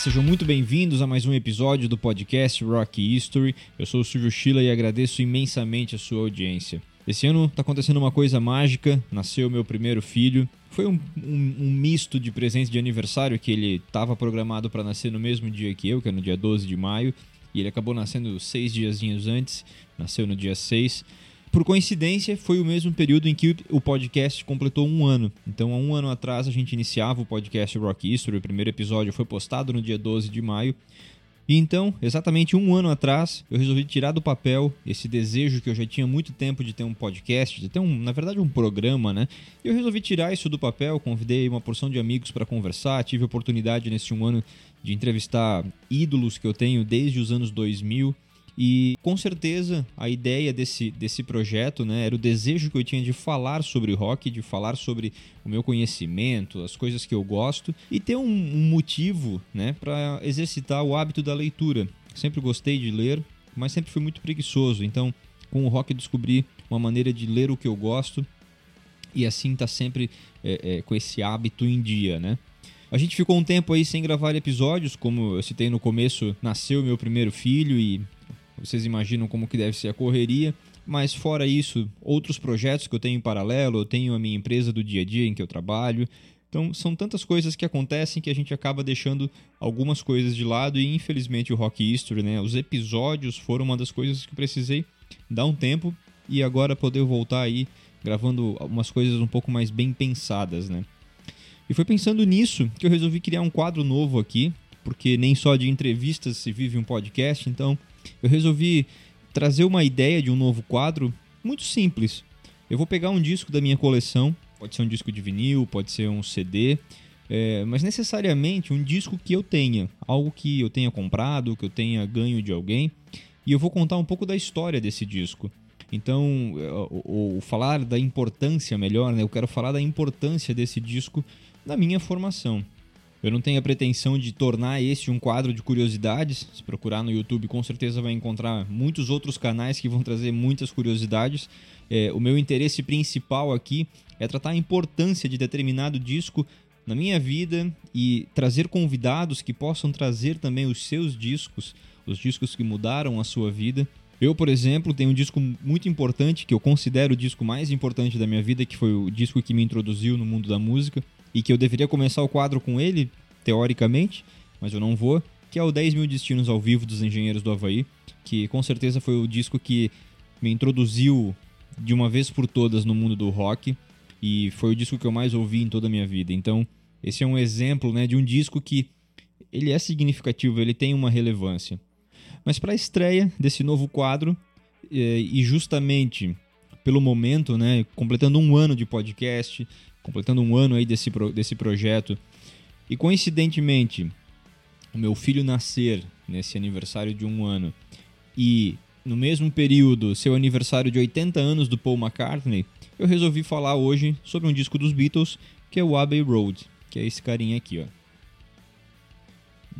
sejam muito bem-vindos a mais um episódio do podcast Rock History. Eu sou o Silvio Schiller e agradeço imensamente a sua audiência. Esse ano está acontecendo uma coisa mágica, nasceu meu primeiro filho. Foi um, um, um misto de presentes de aniversário que ele estava programado para nascer no mesmo dia que eu, que é no dia 12 de maio, e ele acabou nascendo seis diazinhos antes, nasceu no dia 6. Por coincidência, foi o mesmo período em que o podcast completou um ano. Então, há um ano atrás, a gente iniciava o podcast Rock History. O primeiro episódio foi postado no dia 12 de maio. E então, exatamente um ano atrás, eu resolvi tirar do papel esse desejo que eu já tinha muito tempo de ter um podcast, de ter, um, na verdade, um programa, né? E eu resolvi tirar isso do papel, convidei uma porção de amigos para conversar, tive a oportunidade nesse um ano de entrevistar ídolos que eu tenho desde os anos 2000 e com certeza a ideia desse, desse projeto né, era o desejo que eu tinha de falar sobre rock, de falar sobre o meu conhecimento, as coisas que eu gosto e ter um, um motivo né, para exercitar o hábito da leitura. Sempre gostei de ler, mas sempre fui muito preguiçoso. Então, com o rock, descobri uma maneira de ler o que eu gosto e assim tá sempre é, é, com esse hábito em dia, né? A gente ficou um tempo aí sem gravar episódios, como eu citei no começo, nasceu meu primeiro filho e vocês imaginam como que deve ser a correria. Mas fora isso, outros projetos que eu tenho em paralelo, eu tenho a minha empresa do dia a dia em que eu trabalho. Então são tantas coisas que acontecem que a gente acaba deixando algumas coisas de lado e infelizmente o Rock History, né, os episódios foram uma das coisas que eu precisei dar um tempo e agora poder voltar aí gravando algumas coisas um pouco mais bem pensadas, né? E foi pensando nisso que eu resolvi criar um quadro novo aqui, porque nem só de entrevistas se vive um podcast, então eu resolvi trazer uma ideia de um novo quadro muito simples. Eu vou pegar um disco da minha coleção, pode ser um disco de vinil, pode ser um CD, é, mas necessariamente um disco que eu tenha, algo que eu tenha comprado, que eu tenha ganho de alguém, e eu vou contar um pouco da história desse disco. Então, é, o, o falar da importância melhor, né? eu quero falar da importância desse disco na minha formação. Eu não tenho a pretensão de tornar este um quadro de curiosidades. Se procurar no YouTube, com certeza vai encontrar muitos outros canais que vão trazer muitas curiosidades. É, o meu interesse principal aqui é tratar a importância de determinado disco na minha vida e trazer convidados que possam trazer também os seus discos, os discos que mudaram a sua vida. Eu, por exemplo, tenho um disco muito importante que eu considero o disco mais importante da minha vida, que foi o disco que me introduziu no mundo da música e que eu deveria começar o quadro com ele, teoricamente, mas eu não vou, que é o 10 mil destinos ao vivo dos Engenheiros do Havaí, que com certeza foi o disco que me introduziu de uma vez por todas no mundo do rock e foi o disco que eu mais ouvi em toda a minha vida. Então, esse é um exemplo né, de um disco que ele é significativo, ele tem uma relevância. Mas para a estreia desse novo quadro, eh, e justamente pelo momento, né, completando um ano de podcast, completando um ano aí desse, desse projeto. E coincidentemente, o meu filho nascer nesse aniversário de um ano e no mesmo período seu aniversário de 80 anos do Paul McCartney, eu resolvi falar hoje sobre um disco dos Beatles que é o Abbey Road, que é esse carinha aqui, ó.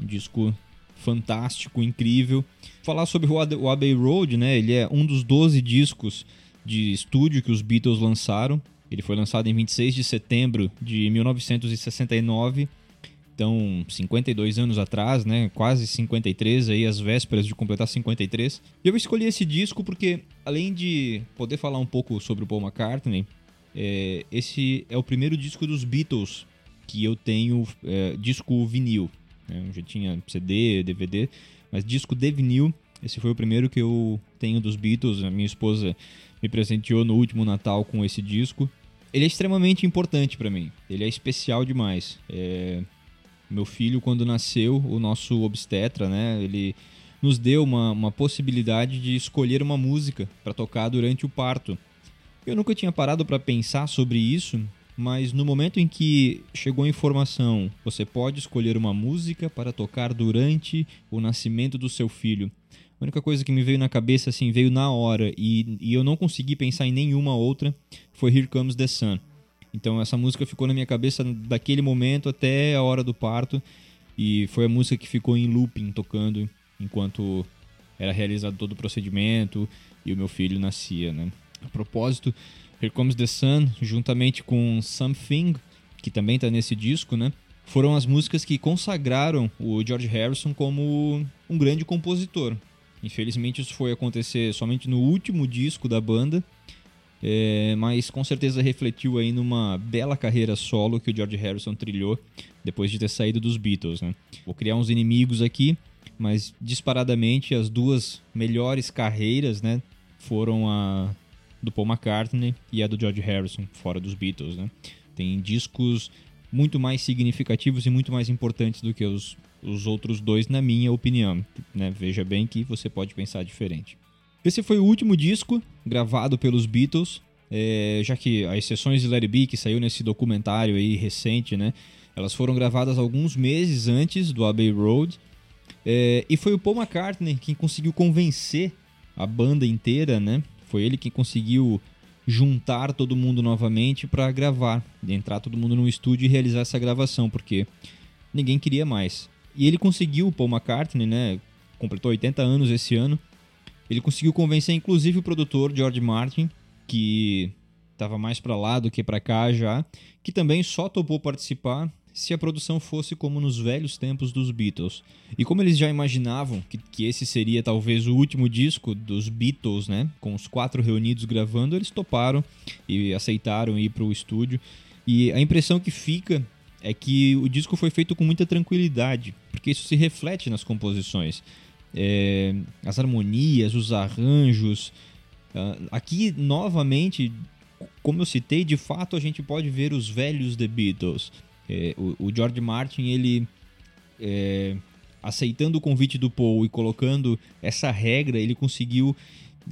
Um disco fantástico, incrível. Falar sobre o Abbey Road, né? Ele é um dos 12 discos de estúdio que os Beatles lançaram. Ele foi lançado em 26 de setembro de 1969, então 52 anos atrás, né? Quase 53, aí as vésperas de completar 53. E eu escolhi esse disco porque, além de poder falar um pouco sobre o Paul McCartney, é, esse é o primeiro disco dos Beatles que eu tenho é, disco vinil. Né? Eu já tinha CD, DVD, mas disco de vinil. Esse foi o primeiro que eu tenho dos Beatles. A minha esposa me presenteou no último Natal com esse disco ele é extremamente importante para mim. Ele é especial demais. É... Meu filho, quando nasceu, o nosso obstetra, né? Ele nos deu uma, uma possibilidade de escolher uma música para tocar durante o parto. Eu nunca tinha parado para pensar sobre isso, mas no momento em que chegou a informação, você pode escolher uma música para tocar durante o nascimento do seu filho. A única coisa que me veio na cabeça, assim, veio na hora e, e eu não consegui pensar em nenhuma outra, foi Here Comes the Sun. Então essa música ficou na minha cabeça daquele momento até a hora do parto e foi a música que ficou em looping tocando enquanto era realizado todo o procedimento e o meu filho nascia, né? A propósito, Here Comes the Sun, juntamente com Something, que também está nesse disco, né? foram as músicas que consagraram o George Harrison como um grande compositor. Infelizmente isso foi acontecer somente no último disco da banda, é, mas com certeza refletiu aí numa bela carreira solo que o George Harrison trilhou depois de ter saído dos Beatles. Né? Vou criar uns inimigos aqui, mas disparadamente as duas melhores carreiras né, foram a do Paul McCartney e a do George Harrison, fora dos Beatles. Né? Tem discos muito mais significativos e muito mais importantes do que os, os outros dois, na minha opinião. Né? Veja bem que você pode pensar diferente. Esse foi o último disco gravado pelos Beatles, é, já que as sessões de Larry B, que saiu nesse documentário aí recente, né, elas foram gravadas alguns meses antes do Abbey Road, é, e foi o Paul McCartney quem conseguiu convencer a banda inteira, né, foi ele quem conseguiu juntar todo mundo novamente para gravar, entrar todo mundo no estúdio e realizar essa gravação, porque ninguém queria mais. E ele conseguiu, o Paul McCartney, né, completou 80 anos esse ano, ele conseguiu convencer inclusive o produtor George Martin, que estava mais para lá do que para cá já, que também só topou participar se a produção fosse como nos velhos tempos dos Beatles. E como eles já imaginavam que, que esse seria talvez o último disco dos Beatles, né, com os quatro reunidos gravando, eles toparam e aceitaram ir para o estúdio. E a impressão que fica é que o disco foi feito com muita tranquilidade, porque isso se reflete nas composições é, as harmonias, os arranjos. Uh, aqui, novamente, como eu citei, de fato a gente pode ver os velhos The Beatles. É, o, o, George Martin, ele é, aceitando o convite do Paul e colocando essa regra, ele conseguiu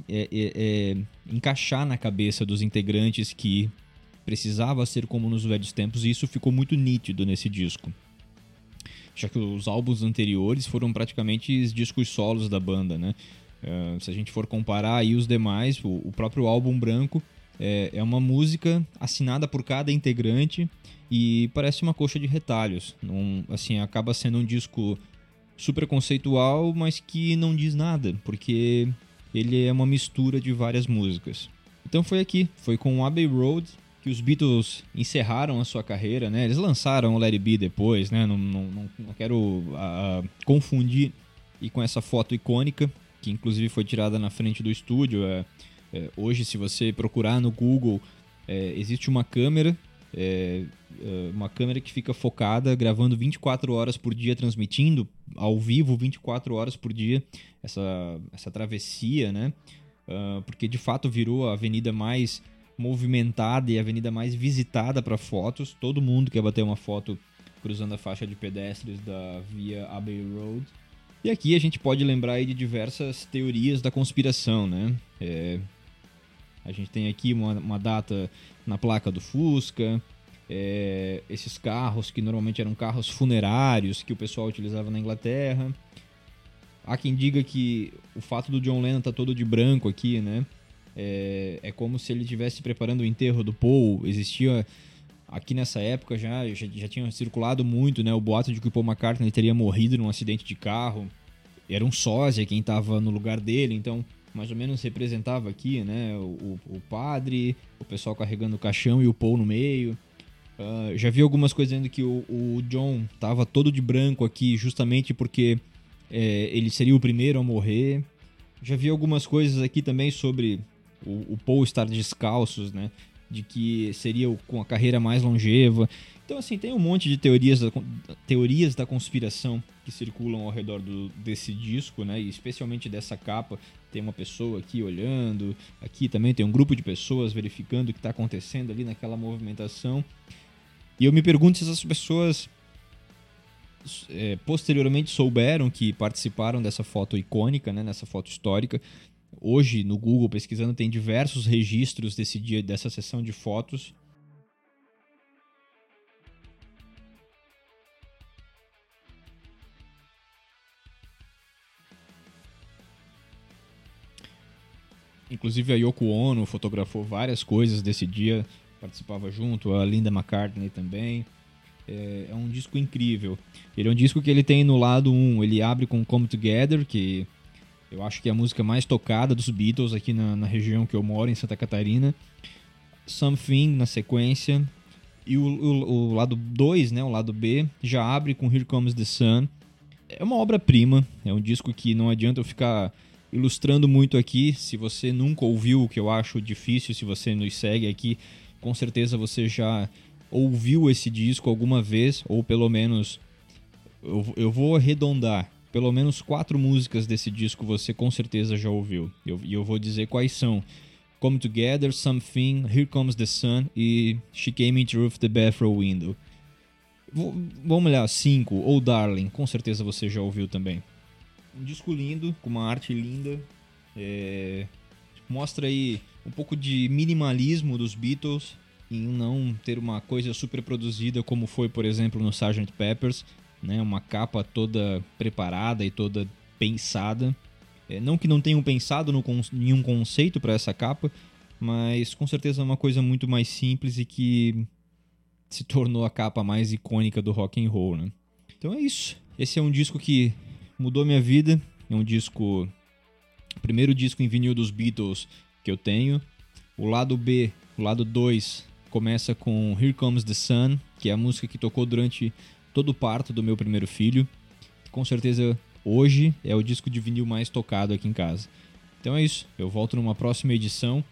é, é, é, encaixar na cabeça dos integrantes que precisava ser como nos velhos tempos, e isso ficou muito nítido nesse disco já que os álbuns anteriores foram praticamente os discos solos da banda, né? Uh, se a gente for comparar aí os demais, o, o próprio álbum branco é, é, uma música assinada por cada integrante e parece uma coxa de retalhos. Um, assim, acaba sendo um disco super conceitual, mas que não diz nada, porque ele é uma mistura de várias músicas. Então foi aqui, foi com Abbey Road que os Beatles encerraram a sua carreira, né? Eles lançaram o Let It Be depois, né? Não, não, não, não quero uh, confundir e com essa foto icônica, que inclusive foi tirada na frente do estúdio. É, é, hoje, se você procurar no Google, é, existe uma câmera, é, é, uma câmera que fica focada, gravando 24 horas por dia, transmitindo ao vivo 24 horas por dia essa, essa travessia, né? Uh, porque de fato virou a avenida mais movimentada e a avenida mais visitada para fotos. Todo mundo quer bater uma foto cruzando a faixa de pedestres da Via Abbey Road. E aqui a gente pode lembrar de diversas teorias da conspiração, né? É, a gente tem aqui uma, uma, data na placa do Fusca, é, esses carros que normalmente eram carros funerários que o pessoal utilizava na Inglaterra. Há quem diga que o fato do John Lennon estar tá todo de branco aqui, né? É, é como se ele estivesse preparando o enterro do Paul. Existia aqui nessa época já, já, já tinha circulado muito né, o boato de que o Paul McCartney teria morrido num acidente de carro. Era um sósia quem estava no lugar dele, então mais ou menos representava aqui né, o, o padre, o pessoal carregando o caixão e o Paul no meio. Uh, já vi algumas coisas dizendo que o, o John estava todo de branco aqui justamente porque é, ele seria o primeiro a morrer. Já vi algumas coisas aqui também sobre o, o Paul estar descalços, né? De que seria com a carreira mais longeva. Então, assim, tem um monte de teorias da, teorias da conspiração que circulam ao redor do, desse disco, né? E especialmente dessa capa. Tem uma pessoa aqui olhando, aqui também tem um grupo de pessoas verificando o que está acontecendo ali naquela movimentação. E eu me pergunto se essas pessoas é, posteriormente souberam que participaram dessa foto icônica, né, nessa foto histórica, Hoje, no Google, pesquisando, tem diversos registros desse dia, dessa sessão de fotos. Inclusive a Yoko Ono fotografou várias coisas desse dia, participava junto, a Linda McCartney também. É, é um disco incrível. Ele é um disco que ele tem no lado 1, ele abre com Come Together, que eu acho que é a música mais tocada dos Beatles aqui na, na região que eu moro, em Santa Catarina. Something na sequência. E o, o, o lado 2, né, o lado B, já abre com Here Comes the Sun. É uma obra-prima, é um disco que não adianta eu ficar ilustrando muito aqui. Se você nunca ouviu, o que eu acho difícil, se você nos segue aqui, com certeza você já ouviu esse disco alguma vez, ou pelo menos eu, eu vou arredondar. Pelo menos quatro músicas desse disco você com certeza já ouviu. E eu, eu vou dizer quais são. Come Together, Something, Here Comes the Sun e She Came in Through the Bathroom Window. vamos olhar, cinco, ou Darling, com certeza você já ouviu também. Um disco lindo, com uma arte linda. É... Mostra aí um pouco de minimalismo dos Beatles em não ter uma coisa super produzida como foi, por exemplo, no Sgt. Peppers, né? Uma capa toda preparada e toda pensada. É, não que não tenham pensado no nenhum conceito para essa capa, mas com certeza é uma coisa muito mais simples e que se tornou a capa mais icônica do rock and roll, né? Então é isso. Esse é um disco que mudou minha vida. É um disco, primeiro disco em vinil dos Beatles que eu tenho. O lado B, o lado 2, começa com Here Comes the Sun, que é a música que tocou durante todo o parto do meu primeiro filho. Com certeza hoje é o disco de vinil mais tocado aqui em casa. Então é isso, eu volto numa próxima edição,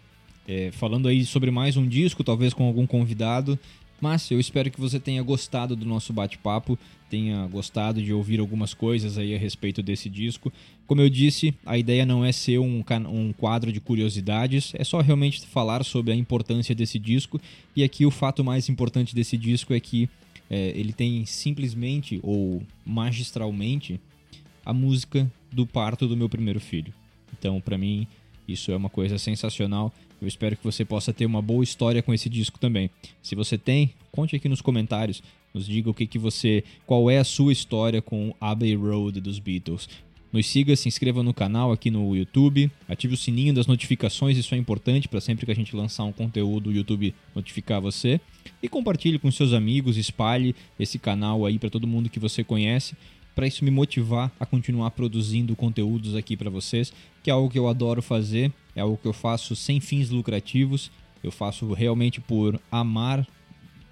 é, falando aí sobre mais um disco, talvez com algum convidado. Mas eu espero que você tenha gostado do nosso bate-papo, tenha gostado de ouvir algumas coisas aí a respeito desse disco. Como eu disse, a ideia não é ser um, um quadro de curiosidades, é só realmente falar sobre a importância desse disco. E aqui o fato mais importante desse disco é que é, ele tem simplesmente ou magistralmente a música do parto do meu primeiro filho. Então, para mim, isso é uma coisa sensacional. Eu espero que você possa ter uma boa história com esse disco também. Se você tem, conte aqui nos comentários. Nos diga o que, que você. qual é a sua história com Abbey Road dos Beatles. Nos siga, se inscreva no canal aqui no YouTube, ative o sininho das notificações, isso é importante para sempre que a gente lançar um conteúdo, o YouTube notificar você. E compartilhe com seus amigos, espalhe esse canal aí para todo mundo que você conhece para isso me motivar a continuar produzindo conteúdos aqui para vocês, que é algo que eu adoro fazer, é algo que eu faço sem fins lucrativos, eu faço realmente por amar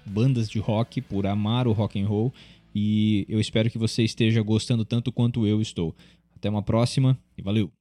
bandas de rock, por amar o rock and roll e eu espero que você esteja gostando tanto quanto eu estou. Até uma próxima e valeu!